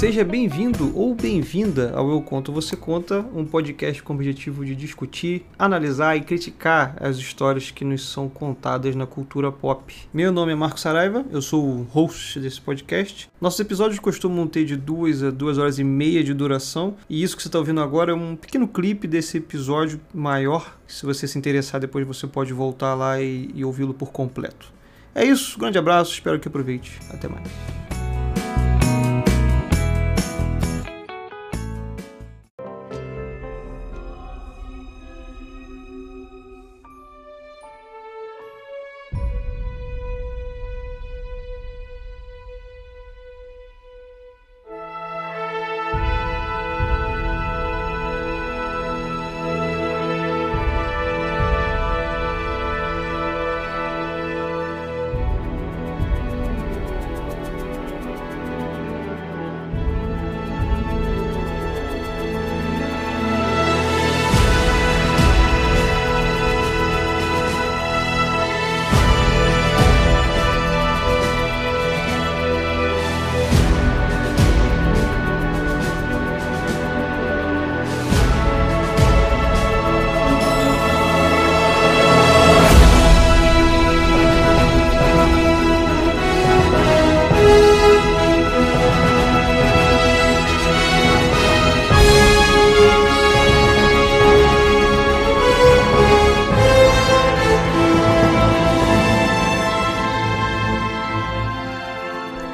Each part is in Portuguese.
Seja bem-vindo ou bem-vinda ao Eu Conto Você Conta, um podcast com o objetivo de discutir, analisar e criticar as histórias que nos são contadas na cultura pop. Meu nome é Marco Saraiva, eu sou o host desse podcast. Nossos episódios costumam ter de duas a duas horas e meia de duração, e isso que você está ouvindo agora é um pequeno clipe desse episódio maior. Se você se interessar, depois você pode voltar lá e, e ouvi-lo por completo. É isso, grande abraço, espero que aproveite. Até mais.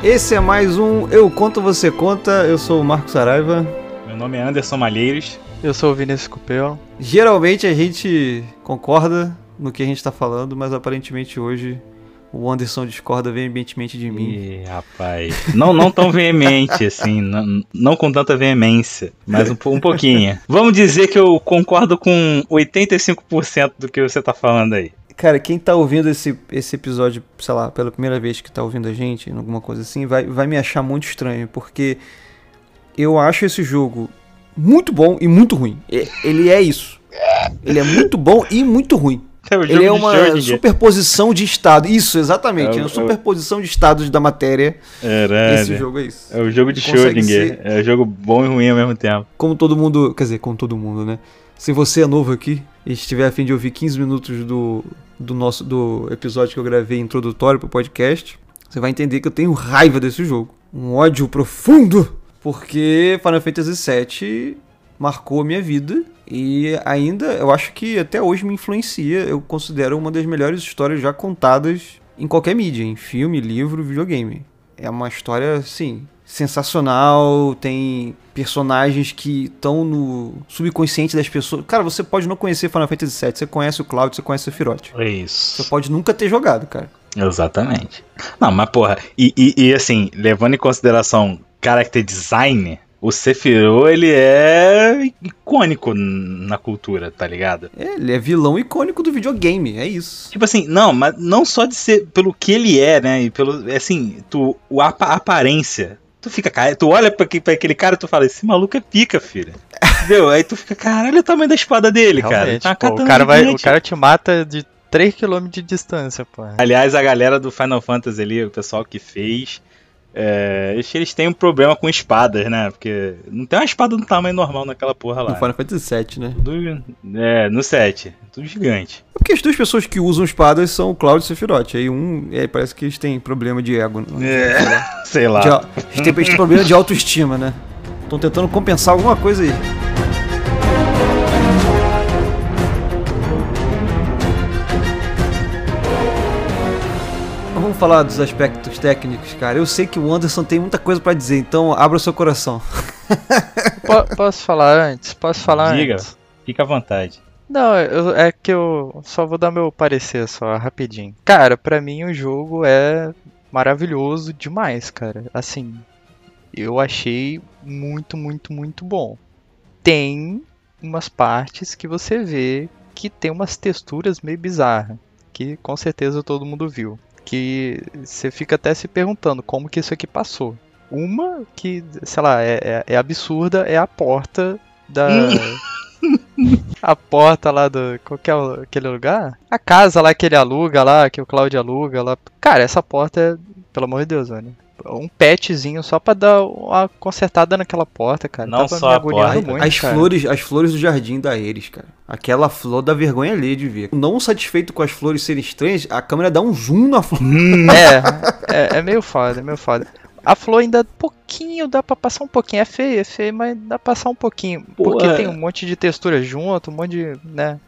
Esse é mais um Eu Conto Você Conta. Eu sou o Marcos Saraiva. Meu nome é Anderson Malheiros. Eu sou o Vinícius Cupel. Geralmente a gente concorda no que a gente está falando, mas aparentemente hoje o Anderson discorda veementemente de mim. Ih, rapaz. Não, não tão veemente, assim. Não, não com tanta veemência, mas um, um pouquinho. Vamos dizer que eu concordo com 85% do que você tá falando aí. Cara, quem tá ouvindo esse, esse episódio, sei lá, pela primeira vez que tá ouvindo a gente, alguma coisa assim, vai, vai me achar muito estranho, porque eu acho esse jogo muito bom e muito ruim. Ele é isso. Ele é muito bom e muito ruim. É Ele é uma superposição de estado. Isso, exatamente. É, é uma superposição de estados da matéria. É, Esse jogo é isso. É o jogo de Schrödinger. Ser... É um jogo bom e ruim ao mesmo tempo. Como todo mundo. Quer dizer, como todo mundo, né? Se você é novo aqui e estiver a fim de ouvir 15 minutos do, do nosso do episódio que eu gravei introdutório pro podcast, você vai entender que eu tenho raiva desse jogo. Um ódio profundo, porque Final Fantasy VII marcou a minha vida e ainda eu acho que até hoje me influencia. Eu considero uma das melhores histórias já contadas em qualquer mídia, em filme, livro, videogame. É uma história, sim, sensacional, tem personagens que estão no subconsciente das pessoas. Cara, você pode não conhecer Final Fantasy VII, você conhece o Cloud, você conhece o Sephiroth. É isso. Você pode nunca ter jogado, cara. Exatamente. Não, mas porra, e, e, e assim, levando em consideração character design, o Sephiroth, ele é icônico na cultura, tá ligado? É, ele é vilão icônico do videogame, é isso. Tipo assim, não, mas não só de ser pelo que ele é, né? E pelo, assim, tu, a, a aparência Tu fica, cara, tu olha pra, pra aquele cara e tu fala, esse maluco é pica, filho. Entendeu? Aí tu fica, caralho, o tamanho da espada dele, Realmente, cara. Tá pô, o, cara vai, o cara te mata de 3km de distância, pô. Aliás, a galera do Final Fantasy ali, o pessoal que fez, é, eles têm um problema com espadas, né? Porque não tem uma espada do tamanho normal naquela porra lá. No Final Fantasy VII, né? É, no 7. Tudo gigante. É porque as duas pessoas que usam espadas são o Cloud e o Sephiroth. Aí um, é, parece que eles têm problema de ego. É, sei lá. De, eles, têm, eles têm problema de autoestima, né? Estão tentando compensar alguma coisa aí. Vamos falar dos aspectos técnicos, cara. Eu sei que o Anderson tem muita coisa para dizer, então abra o seu coração. posso falar antes? Posso falar Diga, antes? fica à vontade. Não, eu, é que eu só vou dar meu parecer só, rapidinho. Cara, pra mim o jogo é maravilhoso demais, cara. Assim, eu achei muito, muito, muito bom. Tem umas partes que você vê que tem umas texturas meio bizarras, que com certeza todo mundo viu que você fica até se perguntando como que isso aqui passou. Uma que, sei lá, é, é, é absurda é a porta da. a porta lá do. Qual que é aquele lugar? A casa lá que ele aluga lá, que o Claudio aluga lá. Cara, essa porta é. Pelo amor de Deus, velho. Um patchzinho só pra dar uma consertada naquela porta, cara. Não Tava só me a porta. muito, as cara. flores, as flores do jardim da Eris, cara. Aquela flor da vergonha alheia de ver. Não satisfeito com as flores serem estranhas, a câmera dá um zoom na flor. É, é, é meio foda, é meio foda. A flor ainda pouquinho, dá pra passar um pouquinho. É feio, é feio, mas dá pra passar um pouquinho. Porque Pô, é. tem um monte de textura junto, um monte de, né,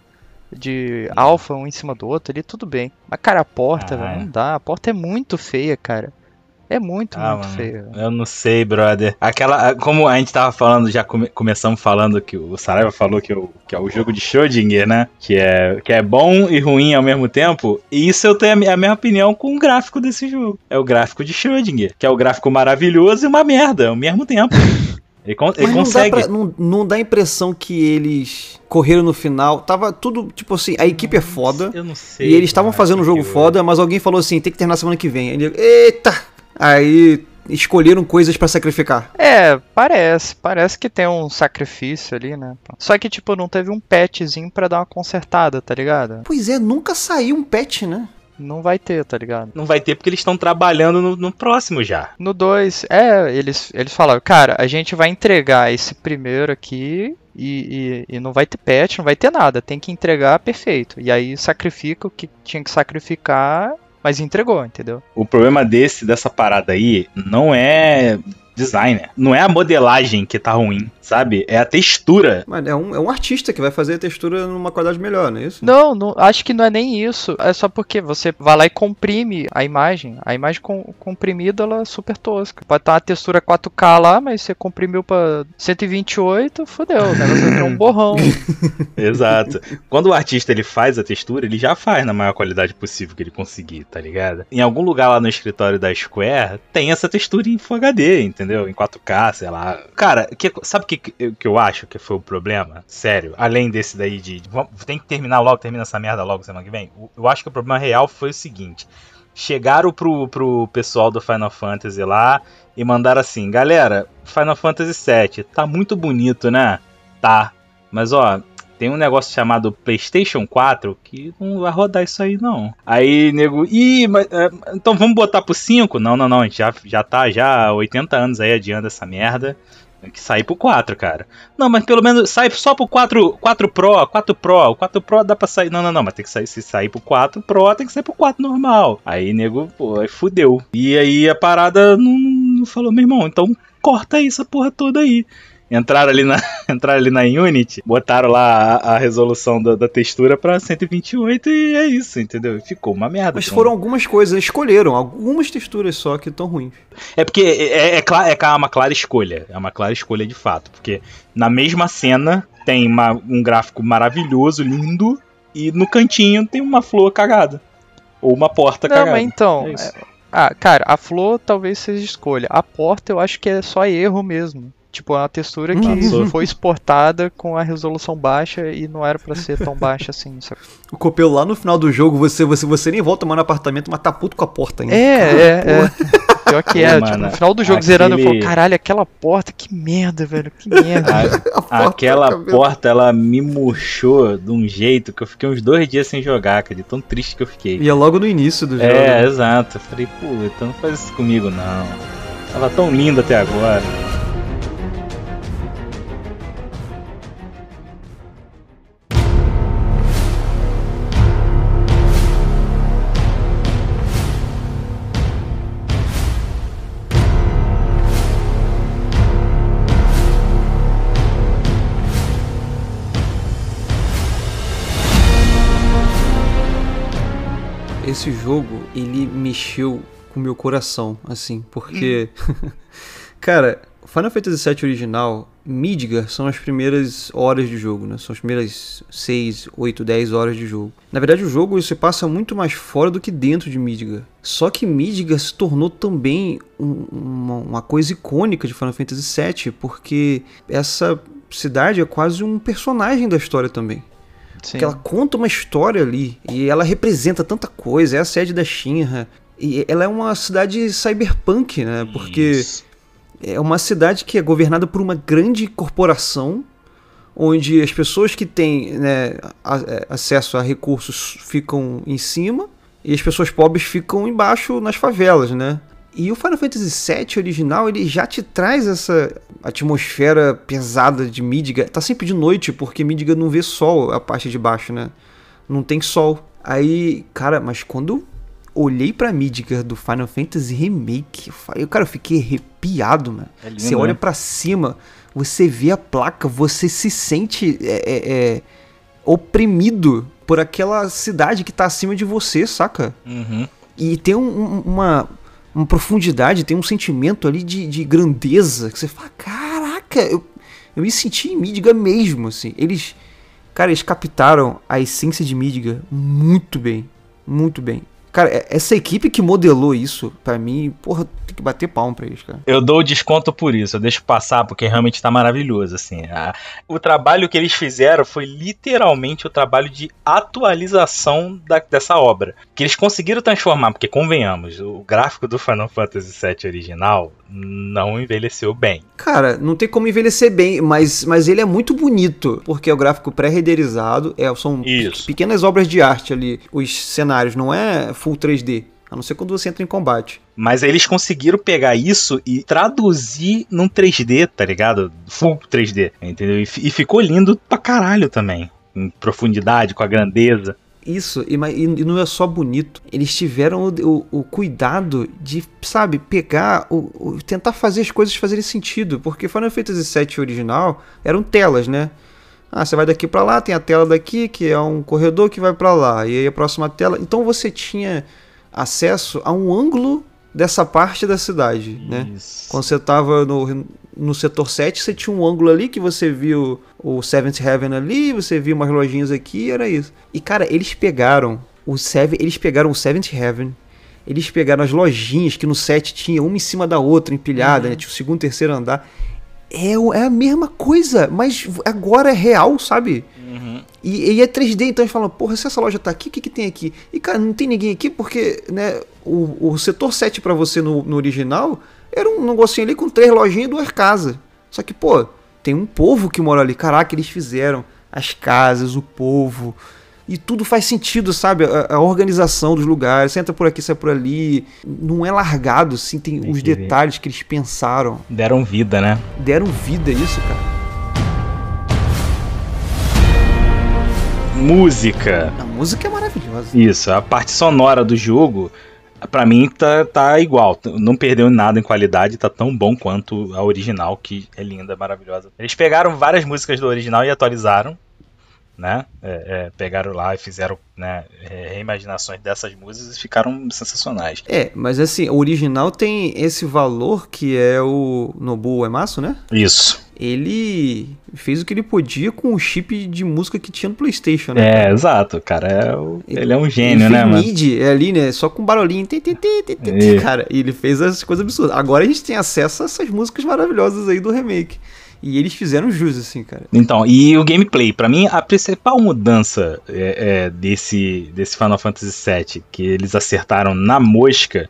de alfa um em cima do outro ali, tudo bem. Mas, cara, a porta, Ah, velho, é. não dá. A porta é muito feia, cara. É muito, Ah, muito mano, feia. Eu não sei, brother. Aquela. Como a gente tava falando, já come- começamos falando que o Saraiva falou que, o, que é o jogo de Schrödinger, né? Que é, que é bom e ruim ao mesmo tempo. E isso eu tenho a a minha opinião com o gráfico desse jogo. É o gráfico de Schrödinger, que é o gráfico maravilhoso e uma merda ao mesmo tempo. Ele, con- ele não dá, consegue. pra- não, não dá a impressão que eles correram no final. Tava tudo, tipo assim, a equipe é foda. Eu não sei. E eles estavam fazendo um jogo foda, mas alguém falou assim, tem que terminar semana que vem. Ele, eita! Aí escolheram coisas pra sacrificar. É, parece. Parece que tem um sacrifício ali, né? Só que, tipo, não teve um patchzinho pra dar uma consertada, tá ligado? Pois é, nunca saiu um patch, né? Não vai ter, tá ligado? Não vai ter porque eles estão trabalhando no, no próximo já. No 2, é, eles, eles falaram, cara, a gente vai entregar esse primeiro aqui e, e, e não vai ter patch, não vai ter nada, tem que entregar perfeito. E aí sacrifica o que tinha que sacrificar, mas entregou, entendeu? O problema desse, dessa parada aí, não é designer. Não é a modelagem que tá ruim, sabe? É a textura. Mas é um, é um artista que vai fazer a textura numa qualidade melhor, não é isso? Não, não, acho que não é nem isso. É só porque você vai lá e comprime a imagem. A imagem com- comprimida ela é super tosca. Pode estar uma textura 4K lá, mas você comprimiu pra 128, fodeu. O negócio vai virar um borrão. Exato. Quando o artista ele faz a textura, ele já faz na maior qualidade possível que ele conseguir, tá ligado? Em algum lugar lá no escritório da Square tem essa textura em Full HD, entendeu? Em 4K, sei lá. Cara, que- sabe o que, que que eu acho que foi o problema? Sério, além desse daí de. de- tem que terminar logo, termina essa merda logo semana que vem. O- Eu acho que o problema real foi o seguinte. Chegaram pro, pro pessoal do Final Fantasy lá e mandaram assim: galera, Final Fantasy VII tá muito bonito, né? Tá. Mas ó, tem um negócio chamado PlayStation 4 que não vai rodar isso aí não. Aí, nego, ih, mas, é, então vamos botar pro 5? Não, não, não, a gente já, já tá já há 80 anos aí adiando essa merda. Tem que sair pro 4, cara. Não, mas pelo menos sai só pro 4, 4 Pro, 4 Pro. O 4 Pro dá pra sair. Não, não, não, mas tem que sair. Se sair pro 4 Pro, tem que sair pro 4 normal. Aí, nego, pô, aí fudeu. E aí a parada não, não falou, meu irmão, então corta aí essa porra toda aí. Entraram ali na, entraram ali na Unity, botaram lá a, a resolução da, da textura pra 128 e é isso, entendeu? Ficou uma merda. Mas foram algumas coisas, escolheram algumas texturas só que estão ruins. É porque é, é, cla- é uma clara escolha. É uma clara escolha de fato. Porque na mesma cena tem uma- um gráfico maravilhoso, lindo, e no cantinho tem uma flor cagada. Ou uma porta Não, cagada. mas então. É é- Ah, cara, a flor talvez seja escolha. A porta eu acho que é só erro mesmo. Tipo, é uma textura que Passou. foi exportada com a resolução baixa e não era pra ser tão baixa assim, sabe? O Copelo lá no final do jogo, você, você, você nem volta mais no apartamento, mas tá puto com a porta ainda. É, é, é. Pior que é. Pô, tipo, mano, no final do jogo aquele- zerando, eu falo, caralho, aquela porta, que merda, velho, que merda. A porta Aquela tá vendo? porta, ela me murchou de um jeito que eu fiquei uns dois dias sem jogar, cara, de tão triste que eu fiquei. E é logo no início do jogo. É, exato. Eu falei, pô, então não faz isso comigo não. Tava tão lindo até agora. Esse jogo, ele mexeu com o meu coração, assim, porque. Cara, Final Fantasy VII original, Midgar são as primeiras horas de jogo, né? São as primeiras 6, 8, 10 horas de jogo. Na verdade, o jogo se passa muito mais fora do que dentro de Midgar. Só que Midgar se tornou também um- uma, uma coisa icônica de Final Fantasy VII, porque essa cidade é quase um personagem da história também. Sim. Porque ela conta uma história ali e ela representa tanta coisa. É a sede da Shinra. E ela é uma cidade cyberpunk, né? Porque Isso. é uma cidade que é governada por uma grande corporação, onde as pessoas que têm né, é, acesso a recursos ficam em cima e as pessoas pobres ficam embaixo nas favelas, né? E o Final Fantasy VII original, ele já te traz essa atmosfera pesada de Midgar. Tá sempre de noite, porque Midgar não vê sol a parte de baixo, né? Não tem sol. Aí, cara, mas quando eu olhei pra Midgar do Final Fantasy Remake, eu, falei, cara, eu fiquei arrepiado, mano. É lindo, você olha né? pra cima, você vê a placa, você se sente é, é, é, oprimido por aquela cidade que tá acima de você, saca? Uhum. E tem um- uma, uma profundidade, tem um sentimento ali de, de grandeza que você fala, caraca, eu, eu me senti em Midgar mesmo, assim. Eles, cara, eles captaram a essência de Midgar muito bem, muito bem. Cara, é- essa equipe que modelou isso, pra mim, porra, tem que bater palmo pra eles, cara. Eu dou o desconto por isso, eu deixo passar porque realmente tá maravilhoso, assim. A- o trabalho que eles fizeram foi literalmente o trabalho de atualização da- dessa obra. Que eles conseguiram transformar, porque convenhamos, o gráfico do Final Fantasy VII original não envelheceu bem. Cara, não tem como envelhecer bem, mas, mas ele é muito bonito, porque é o gráfico pré-renderizado, é, são Isso. pequenas obras de arte ali, os cenários, não é full 3D, a não ser quando você entra em combate. Mas eles conseguiram pegar isso e traduzir num 3D, tá ligado? Full 3D, entendeu? E, e ficou lindo pra caralho também. Em profundidade, com a grandeza. Isso, e, e- não é só bonito. Eles tiveram o, o- o cuidado de, sabe, pegar, o, o- tentar fazer as coisas fazerem sentido. Porque Final Fantasy VII original eram telas, né? Ah, você vai daqui pra lá, tem a tela daqui, que é um corredor que vai pra lá. E aí a próxima tela. Então você tinha acesso a um ângulo dessa parte da cidade, né? Isso. Quando você tava no, no setor 7, você tinha um ângulo ali que você viu o Seventh Heaven ali, você viu umas lojinhas aqui, era isso. E cara, eles pegaram o Seven, eles pegaram o Seventh Heaven, eles pegaram as lojinhas que no 7 tinha uma em cima da outra, empilhada, né? Tinha o segundo, terceiro andar. É, é a mesma coisa, mas agora é real, sabe? Uhum. E, e é 3D, então eles falam, porra, se essa loja tá aqui, o que, que tem aqui? E cara, não tem ninguém aqui porque, né, o, o setor 7 pra você no, no original era um negocinho ali com três lojinhas e duas casas. Só que, pô, tem um povo que mora ali. Caraca, eles fizeram as casas, o povo. E tudo faz sentido, sabe? A, a organização dos lugares. Você entra por aqui, sai por ali. Não é largado, assim. Tem, Tem os que ver. detalhes que eles pensaram. Deram vida, né? Deram vida isso, cara. Música. A música é maravilhosa. Isso, a parte sonora do jogo, pra mim tá, tá igual. Não perdeu nada em qualidade, tá tão bom quanto a original, que é linda, maravilhosa. Eles pegaram várias músicas do original e atualizaram, né? É, é, pegaram lá e fizeram né, é, reimaginações dessas músicas e ficaram sensacionais. É, mas assim, o original tem esse valor que é o Nobuo Uematsu, né? Isso. Ele fez o que ele podia com o chip de música que tinha no PlayStation, né? É, exato, cara. É o- ele é um Ele gênio, fez né, mano? É ali, né? Só com barulhinho. Tim, tim, tim, É. Cara, e ele fez as coisas absurdas. Agora a gente tem acesso a essas músicas maravilhosas aí do remake. E eles fizeram jus, assim, cara. Então, e o gameplay, pra mim a principal mudança é, é, desse, desse Final Fantasy VII que eles acertaram na mosca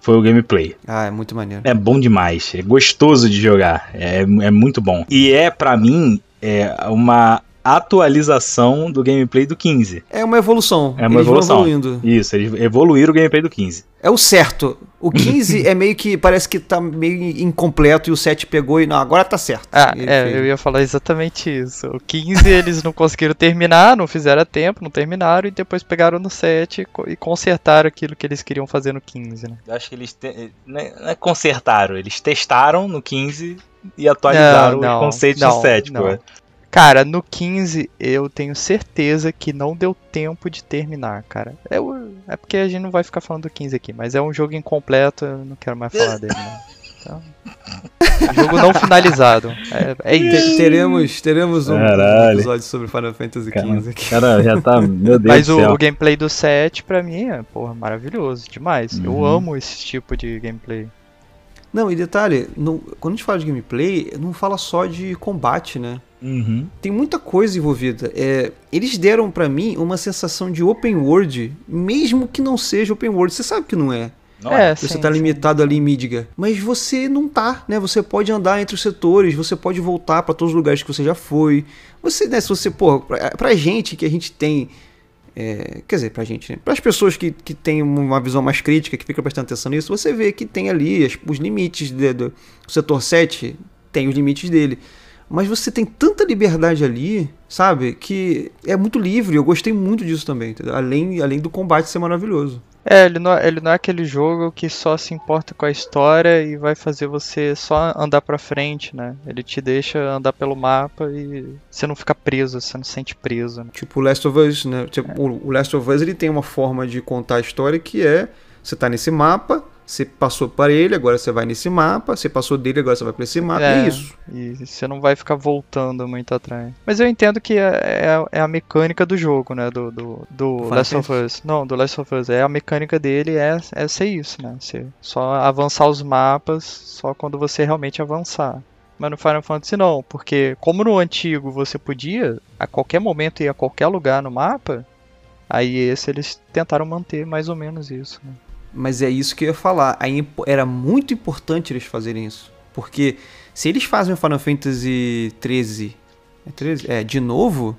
foi o gameplay. Ah, é muito maneiro. É bom demais, é gostoso de jogar, é, é muito bom. E é pra mim é uma atualização do gameplay do 15. É uma evolução. É uma eles evolução. Vão evoluindo. Isso, eles evoluíram o gameplay do 15. É o certo. O 15 é meio que. Parece que tá meio incompleto e o 7 pegou e. Não, agora tá certo. Ah, Ele é, fez. eu ia falar exatamente isso. O 15 eles não conseguiram terminar, não fizeram a tempo, não terminaram, e depois pegaram no 7 e co- consertaram aquilo que eles queriam fazer no 15, né? Eu acho que eles te- não é- não é consertaram, eles testaram no 15 e atualizaram Não, não, os conceitos não, do 7, não. pô. Cara, no 15 eu tenho certeza que não deu tempo de terminar, cara. É, o- é porque a gente não vai ficar falando do 15 aqui, mas é um jogo incompleto, eu não quero mais falar dele, não. Então, jogo não finalizado. É, é isso. Te- teremos, teremos um Caralho. episódio sobre Final Fantasy XV aqui. Cara, já tá. Meu Deus Mas do o, céu. o gameplay do 7, pra mim, é, porra, maravilhoso, demais. Eu Uhum. amo esse tipo de gameplay. Não, e detalhe, não- quando a gente fala de gameplay, não fala só de combate, né? Uhum. Tem muita coisa envolvida. É, eles deram pra mim uma sensação de open world, mesmo que não seja open world. Você sabe que não é. Não é, Você sim, tá sim. limitado ali em Midgar. Mas você não tá, né? Você pode andar entre os setores, você pode voltar pra todos os lugares que você já foi. Você, né, se você, pô, pra, pra gente que a gente tem É, quer dizer, pra gente, né? Para as pessoas que, que têm uma visão mais crítica, que ficam prestando atenção nisso, você vê que tem ali as, os limites de, do setor 7, tem os limites dele. Mas você tem tanta liberdade ali, sabe? Que é muito livre. Eu gostei muito disso também, entendeu? Além, além do combate ser maravilhoso. É, ele não, é, ele não é aquele jogo que só se importa com a história e vai fazer você só andar pra frente, né? Ele te deixa andar pelo mapa e você não fica preso, você não se sente preso. Né? Tipo o Last of Us, né? Tipo, é. O Last of Us ele tem uma forma de contar a história que é você tá nesse mapa, você passou para ele, agora você vai nesse mapa. Você passou dele, agora você vai para esse mapa. É, é, isso. E você não vai ficar voltando muito atrás. Mas eu entendo que é, é, é a mecânica do jogo, né? Do, do, do Last of Us. Não, do Last of Us. É a mecânica dele é, é ser isso, né? Você só avançar os mapas só quando você realmente avançar. Mas no Final Fantasy não, porque como no antigo você podia a qualquer momento ir a qualquer lugar no mapa, aí esse eles tentaram manter mais ou menos isso. Né? Mas é isso que eu ia falar. Aí era muito importante eles fazerem isso. Porque se eles fazem o Final Fantasy 13, é 13? É, de novo,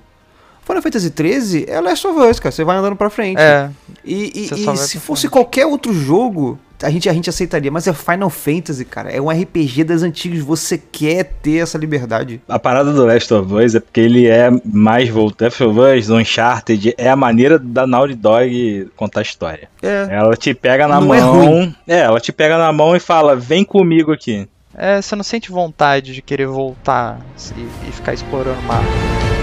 Final Fantasy 13 é Last of Us, cara. Você vai andando pra frente. É. E, e, e se fosse frente. qualquer outro jogo, a gente, a gente aceitaria, mas é Final Fantasy, cara. É um RPG das antigas. Você quer ter essa liberdade. A parada do Last of Us é porque ele é mais voltado. Last of Us, Uncharted, é a maneira da Naughty Dog contar a história. É. Ela te pega na não é mão. É, é, ela te pega na mão e fala: vem comigo aqui. É, você não sente vontade de querer voltar e, e ficar explorando o mapa.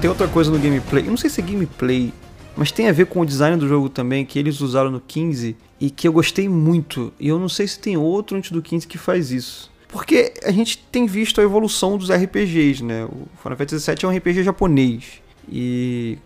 Tem outra coisa no gameplay, eu não sei se é gameplay, mas tem a ver com o design do jogo também, que eles usaram no 15 e que eu gostei muito. E eu não sei se tem outro antes do 15 que faz isso. Porque a gente tem visto a evolução dos RPGs, né? O Final Fantasy VII é um RPG japonês. E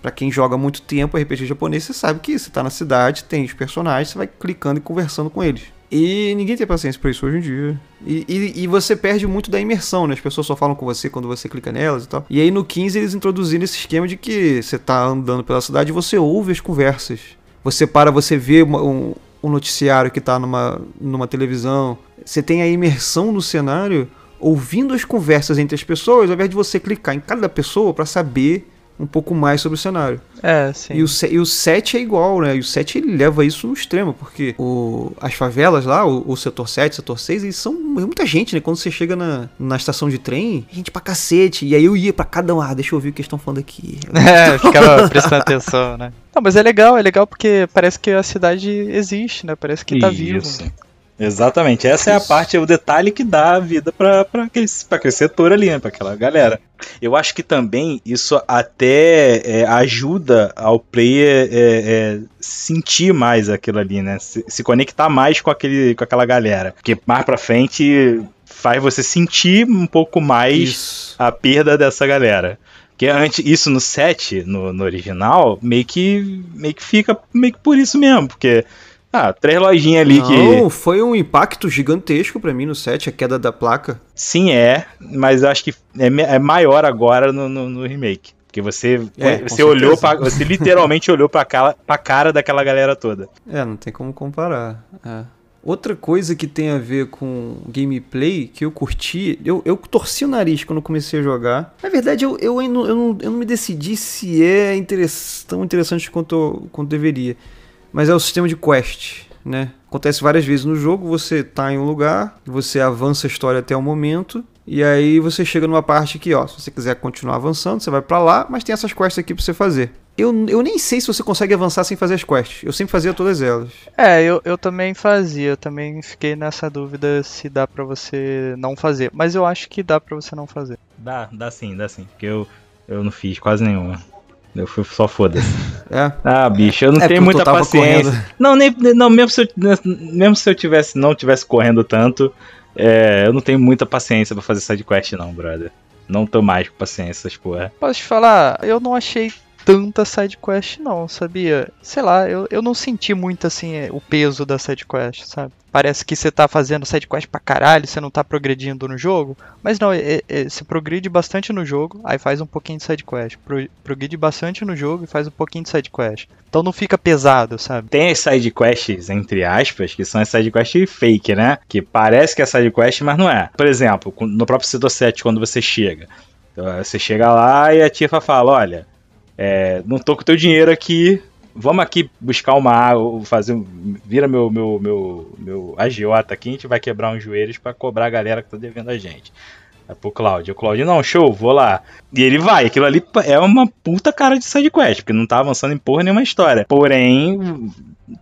para quem joga muito tempo RPG japonês, você sabe que você tá na cidade, tem os personagens, você vai clicando e conversando com eles. E ninguém tem paciência pra isso hoje em dia. E, e, e, você perde muito da imersão, né? As pessoas só falam com você quando você clica nelas e tal. E aí no 15 eles introduziram esse esquema de que você tá andando pela cidade e você ouve as conversas. Você para, você vê um, um noticiário que tá numa, numa televisão. Você tem a imersão no cenário ouvindo as conversas entre as pessoas, ao invés de você clicar em cada pessoa para saber um pouco mais sobre o cenário. É, sim. E o, e o 7 é igual, né? E o 7 ele leva isso no extremo, porque o, as favelas lá, o, o setor 7, setor 6, eles são muita gente, né? Quando você chega na, na estação de trem, gente pra cacete. E aí eu ia pra cada um, ah, deixa eu ouvir o que eles estão falando aqui. É, ficava prestando atenção, né? Não, mas é legal, é legal porque parece que a cidade existe, né? Parece que tá vivo. Isso. Exatamente, essa é a parte, o detalhe que dá a vida para aquele, aquele setor ali, né, para aquela galera. Eu acho que também isso até é, ajuda ao player é, é, sentir mais aquilo ali, né? Se, se, conectar mais com, aquele, com aquela galera. Porque mais pra frente faz você sentir um pouco mais isso. a perda dessa galera. Porque antes, isso no set, no, no original, meio que, meio que fica meio que por isso mesmo, porque ah, três lojinhas ali Não, que. Não, foi um impacto gigantesco para mim no set, a queda da placa. Sim, é, mas eu acho que é, é maior agora no, no, no remake. Porque você, é, você olhou pra, Você literalmente olhou pra, cara, pra cara daquela galera toda. É, não tem como comparar. É. Outra coisa que tem a ver com gameplay que eu curti, eu, eu torci o nariz quando comecei a jogar. Na verdade, eu, eu, eu, não, eu, não, eu não me decidi se é interess, tão interessante quanto, quanto deveria mas é o sistema de quest, né? Acontece várias vezes no jogo, você está em um lugar, você avança a história até o momento, e aí você chega numa parte que, ó, se você quiser continuar avançando, você vai para lá, mas tem essas quests aqui para você fazer. Eu, eu nem sei se você consegue avançar sem fazer as quests. Eu sempre fazia todas elas. É, eu, eu também fazia. Eu também fiquei nessa dúvida se dá para você não fazer. Mas eu acho que dá para você não fazer. Dá, dá sim, dá sim. Porque eu, eu não fiz quase nenhuma. Eu fui só foda-se. É? Ah, bicho, eu não é tenho muita paciência. Correndo. Não, nem, não mesmo, se eu, mesmo se eu tivesse, não tivesse correndo tanto, é, eu não tenho muita paciência para fazer sidequest, não, brother. Não tô mais com paciência, essas porra. Posso te falar, eu não achei tanta sidequest, não, sabia? Sei lá, eu, eu não senti muito assim o peso da sidequest, sabe? Parece que você tá fazendo sidequest pra caralho, você não tá progredindo no jogo. Mas não, é, é, você progride bastante no jogo, aí faz um pouquinho de sidequest. Pro, progride bastante no jogo e faz um pouquinho de sidequest. Então não fica pesado, sabe? Tem as sidequests, entre aspas, que são as sidequests fake, né? Que parece que é sidequest, mas não é. Por exemplo, no próprio Setor 7, quando você chega. Então, você chega lá e a Tifa fala, olha, é, não tô com teu dinheiro aqui, vamos aqui buscar uma água, fazer vira meu meu meu meu agiota aqui, a gente vai quebrar uns joelhos para cobrar a galera que tá devendo a gente. É pro Claudio. O Claudio, não, show, vou lá. E ele vai. Aquilo ali é uma puta cara de sidequest, porque não tá avançando em porra nenhuma história. Porém,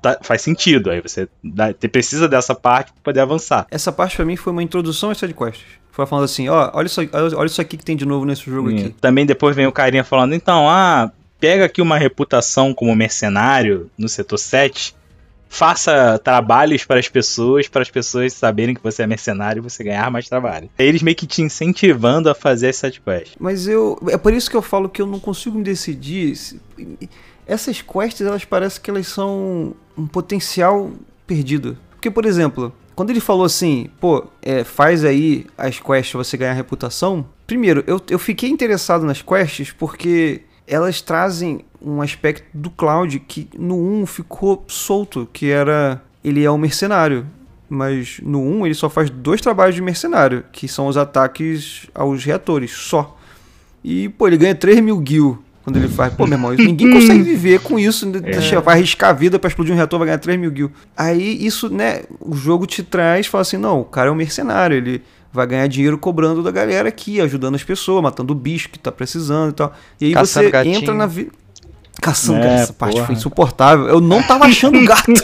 tá, faz sentido. Aí você, dá, você precisa dessa parte pra poder avançar. Essa parte pra mim foi uma introdução às sidequests. Foi falando assim, ó, olha isso, olha isso aqui que tem de novo nesse jogo aqui. Também depois vem o carinha falando, então, ah, pega aqui uma reputação como mercenário no setor 7, faça trabalhos para as pessoas, para as pessoas saberem que você é mercenário e você ganhar mais trabalho. Eles meio que te incentivando a fazer as sidequests. Mas eu. É por isso que eu falo que eu não consigo me decidir. Essas quests, elas parecem que elas são um potencial perdido. Porque, por exemplo, quando ele falou assim, pô, é, faz aí as quests você ganhar reputação. Primeiro, eu, eu fiquei interessado nas quests porque elas trazem um aspecto do Cloud que no 1 ficou solto, que era ele é um mercenário, mas no 1 ele só faz dois trabalhos de mercenário, que são os ataques aos reatores, só. E, pô, ele ganha 3 mil gil quando ele faz. Pô, meu irmão, ninguém consegue viver com isso. Né? É. Vai arriscar a vida para explodir um reator, vai ganhar 3 mil gil. Aí isso, né, o jogo te traz, fala assim, não, o cara é um mercenário, ele vai ganhar dinheiro cobrando da galera aqui, ajudando as pessoas, matando o bicho que tá precisando e tal. E aí Caçando você gatinho. entra na vida. Caçando, é, essa porra. parte foi insuportável. Eu não tava achando gato.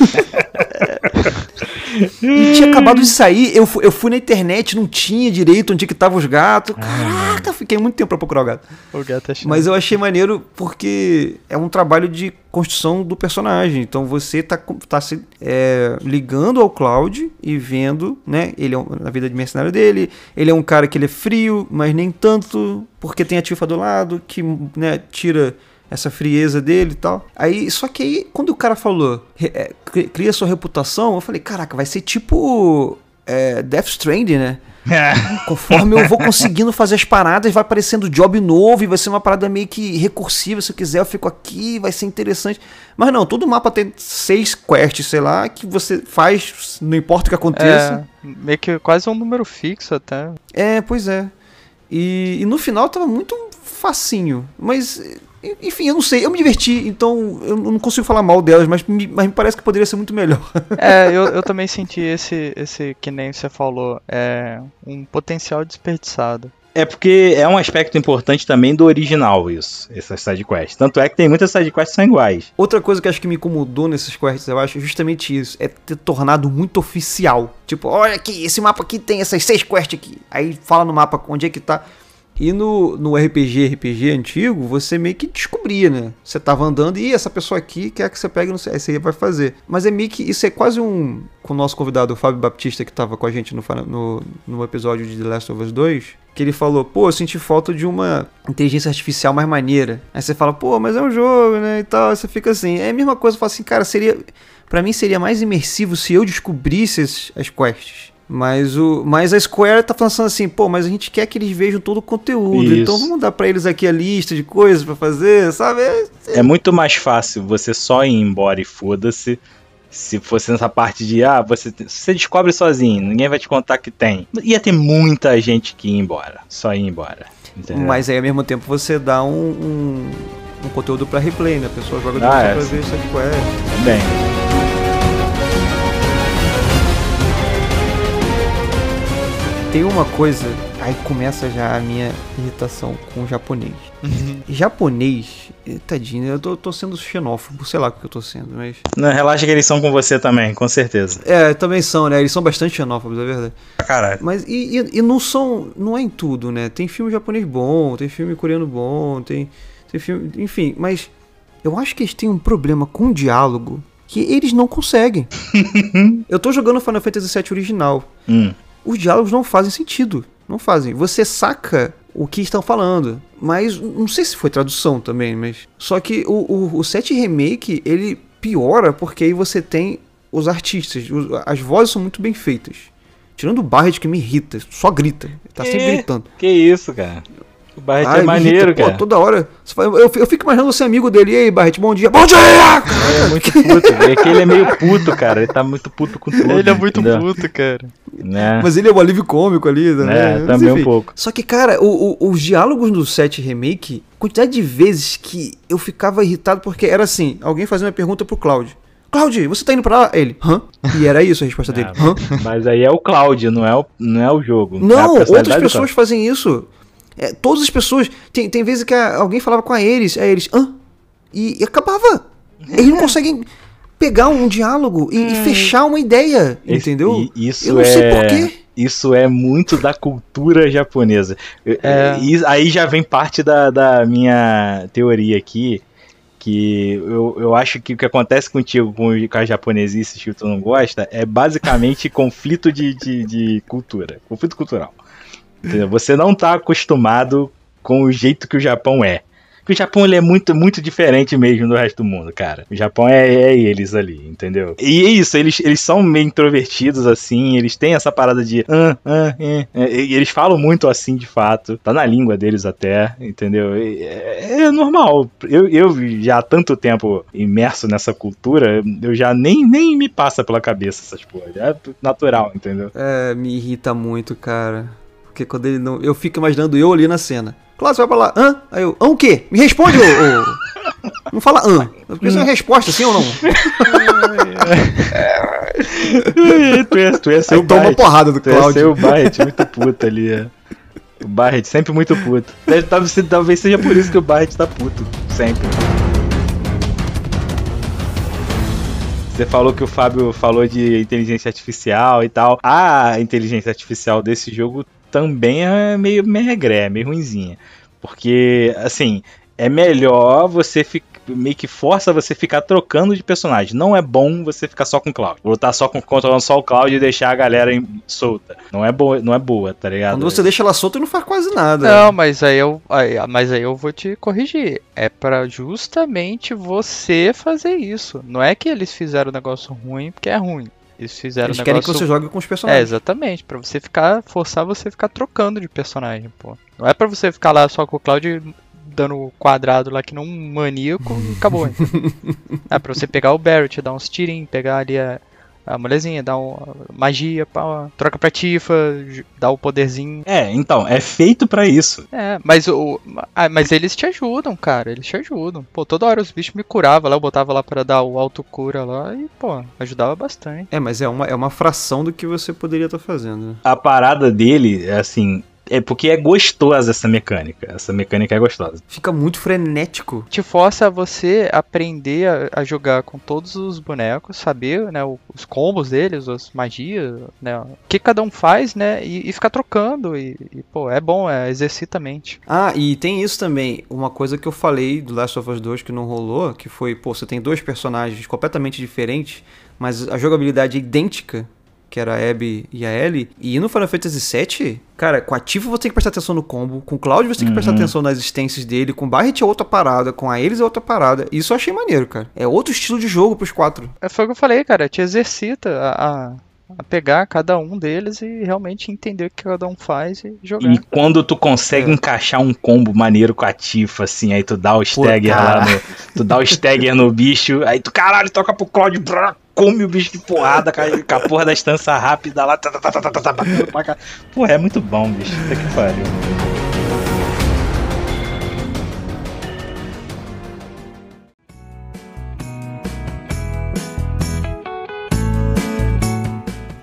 e tinha acabado de sair, eu, eu fui na internet, não tinha direito onde que tava os gatos. Caraca, fiquei muito tempo pra procurar o gato. O gato é Mas eu achei maneiro porque é um trabalho de construção do personagem. Então você tá, tá se é, ligando ao Cloud e vendo, né? Ele é na vida de mercenário dele. Ele é um cara que ele é frio, mas nem tanto, porque tem a Tifa do lado que né, tira essa frieza dele e tal. Aí, só que aí, quando o cara falou, é, cria sua reputação, eu falei, caraca, vai ser tipo é, Death Stranding, né? Conforme eu vou conseguindo fazer as paradas, vai aparecendo job novo e vai ser uma parada meio que recursiva. Se eu quiser, eu fico aqui, vai ser interessante. Mas não, todo mapa tem seis quests, sei lá, que você faz, não importa o que aconteça. É, meio que quase um número fixo até. É, pois é. E, e no final tava muito facinho. Mas enfim, eu não sei, eu me diverti, então eu não consigo falar mal delas, mas me, mas me parece que poderia ser muito melhor. É, eu, eu também senti esse, esse, que nem você falou, é um potencial desperdiçado. É porque é um aspecto importante também do original, isso, essas sidequests. Tanto é que tem muitas sidequests que são iguais. Outra coisa que acho que me incomodou nesses quests, eu acho, é justamente isso. É ter tornado muito oficial. Tipo, olha aqui, esse mapa aqui tem essas seis quests aqui. Aí fala no mapa onde é que tá. E no, no RPG, RPG antigo, você meio que descobria, né? Você tava andando e essa pessoa aqui quer que você pegue, não sei, aí vai fazer. Mas é meio que, isso é quase um, com o nosso convidado, o Fábio Baptista, que tava com a gente no, no, no episódio de The Last of Us 2, que ele falou, pô, eu senti falta de uma inteligência artificial mais maneira. Aí você fala, pô, mas é um jogo, né, e tal, aí você fica assim, é a mesma coisa, eu falo assim, cara, seria, para mim seria mais imersivo se eu descobrisse as quests. Mas, o, mas a Square tá pensando assim, pô, mas a gente quer que eles vejam todo o conteúdo, Isso. então vamos dar para eles aqui a lista de coisas para fazer, sabe? É, é... muito mais fácil você só ir embora e foda-se. Se fosse nessa parte de, ah, você, você descobre sozinho, ninguém vai te contar que tem. Ia ter muita gente que ia embora, só ir embora. Entendeu? Mas aí ao mesmo tempo você dá um, um, um conteúdo para replay, né? A pessoa joga de ah, é, pra ver isso aqui qual é. Também. Tem uma coisa, aí começa já a minha irritação com o japonês. Uhum. Japonês, eh, tadinho, eu tô, tô, sendo xenófobo, sei lá o que eu tô sendo, mas. Não, relaxa que eles são com você também, com certeza. É, também são, né? Eles são bastante xenófobos, é verdade. Caralho. Mas e, e, e, não são. Não é em tudo, né? Tem filme japonês bom, tem filme coreano bom, tem, tem filme. Enfim, mas eu acho que eles têm um problema com o diálogo que eles não conseguem. eu tô jogando Final Fantasy VII original. Hum os diálogos não fazem sentido. Não fazem. Você saca o que estão falando. Mas não sei se foi tradução também, mas. Só que o, o, o 7 Remake, ele piora porque aí você tem os artistas. Os- as vozes são muito bem feitas. Tirando o Barret que me irrita, só grita. Tá sempre É. gritando. Que isso, cara. O Barret Ai, é maneiro, irrita, pô, cara. toda hora. Eu, eu fico imaginando você amigo dele. E aí, Barret, bom dia. Bom dia! É muito puto. É que ele é meio puto, cara. Ele tá muito puto com tudo. Ele é muito entendeu? puto, cara. Né? Mas ele é um alívio cômico ali, né? É, Mas, também um enfim. pouco. Só que, cara, o- o- os diálogos do 7 Remake, quantidade de vezes que eu ficava irritado porque era assim, alguém fazia uma pergunta pro Cloud. Cloud, você tá indo pra lá? Ele, hã? E era isso a resposta dele, É, hã? Mas aí é o Cláudio, não é o, não é o jogo. É a Não, personalidade outras pessoas fazem isso. É, todas as pessoas. Tem, tem vezes que a- alguém falava com a eles, aí eles, hã? E, e acabava. Eles não conseguem pegar um diálogo e, e fechar uma ideia, Esse- entendeu? e- Isso eu não é, sei porquê. Isso é muito da cultura japonesa. É. e aí já vem parte da, da minha teoria aqui, que eu, eu acho que o que acontece contigo com, o- com as japonesices que tu não gosta é basicamente conflito de, de, de cultura. Conflito cultural. Você não tá acostumado com o jeito que o Japão é. Porque o Japão ele é muito, muito diferente mesmo do resto do mundo, cara. O Japão é, é eles ali, entendeu? E é isso, eles, eles são meio introvertidos, assim, eles têm essa parada de. Ah, ah, é, e eles falam muito assim, de fato. Tá na língua deles até, entendeu? E É, é normal. Eu, eu já há tanto tempo imerso nessa cultura, eu já nem, nem me passa pela cabeça essas coisas. É natural, entendeu? É, me irrita muito, cara. Porque quando ele não. Eu fico imaginando eu ali na cena. Claro, você vai pra lá, hã? Aí eu, hã o quê? Me responde, ô. ô. Não fala hã. Porque isso é uma resposta, sim ou não? tu ia, tu ia ser Aí o toma Barret. porrada do Tu ia ser Cláudio. o Barret muito puto ali, é. O Barret sempre muito puto. Talvez, talvez seja por isso que o Barret tá puto. Sempre. Você falou que o Fábio falou de inteligência artificial e tal. A inteligência artificial desse jogo também é meio meregré, meio ruinzinha. Porque, assim, é melhor você ficar. Meio que força você ficar trocando de personagem. Não é bom você ficar só com o Cloud. Lutar só com controlando só o Cloud e deixar a galera em- solta. Não é boa, não é boa, tá ligado? Quando você deixa ela solta, não faz quase nada. Não, mas aí eu, aí, mas aí eu vou te corrigir. É pra justamente você fazer isso. Não é que eles fizeram o negócio ruim porque é ruim. Eles fizeram Eles o querem que você jogue com os É, personagens. exatamente, Pra você ficar forçar você ficar trocando de personagem, pô. Não é pra você ficar lá só com o Cloud dando quadrado lá que não um maníaco e acabou. é pra você pegar o Barrett, dar uns tirinhos, pegar ali a, a mulherzinha, uma magia, pá, troca pra Tifa, dá o poderzinho. É, então, é feito pra isso. É, mas o mas eles te ajudam, cara, eles te ajudam. Pô, toda hora os bichos me curavam lá, eu botava lá pra dar o autocura lá e, pô, ajudava bastante. É, mas é uma, é uma fração do que você poderia estar fazendo. né? A parada dele, é assim, é porque é gostosa essa mecânica. Essa mecânica é gostosa. Fica muito frenético. te força a você aprender a, a jogar com todos os bonecos, saber né, o- os combos deles, as magias, né, o que cada um faz, né, e, e ficar trocando. E, e, pô, é bom, é, exercita a mente. Ah, e tem isso também. Uma coisa que eu falei do Last of Us 2 que não rolou, que foi, pô, você tem dois personagens completamente diferentes, mas a jogabilidade é idêntica, que era a Abby e a Ellie. E no Final Fantasy VII, cara, com a Tifa você tem que prestar atenção no combo, com o Cloud você tem que prestar Uhum. atenção nas existências dele, com o Barret é outra parada, com a Elis é outra parada. Isso eu achei maneiro, cara. É outro estilo de jogo pros quatro. É, Foi o que eu falei, cara, te exercita a, a, a pegar cada um deles e realmente entender o que cada um faz e jogar. E quando tu consegue É. encaixar um combo maneiro com a Tifa, assim, aí tu dá o stagger cara. lá no. Tu dá o stagger no bicho, aí tu, caralho, toca pro Claudio, brá, come o bicho de porrada, com a, com a porra da estança rápida lá, tá, tá, tá, tá, tá, tá, cá. Porra, é muito bom, bicho. Puta que pariu.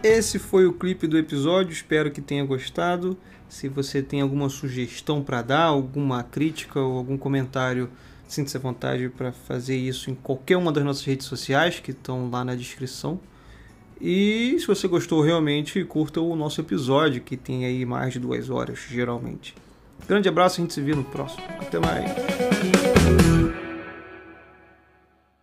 Esse foi o clipe do episódio, espero que tenha gostado. Se você tem alguma sugestão para dar, alguma crítica ou algum comentário, sinta-se à vontade para fazer isso em qualquer uma das nossas redes sociais que estão lá na descrição. E se você gostou realmente, curta o nosso episódio, que tem aí mais de duas horas, geralmente. Grande abraço, a gente se vê no próximo. Até mais.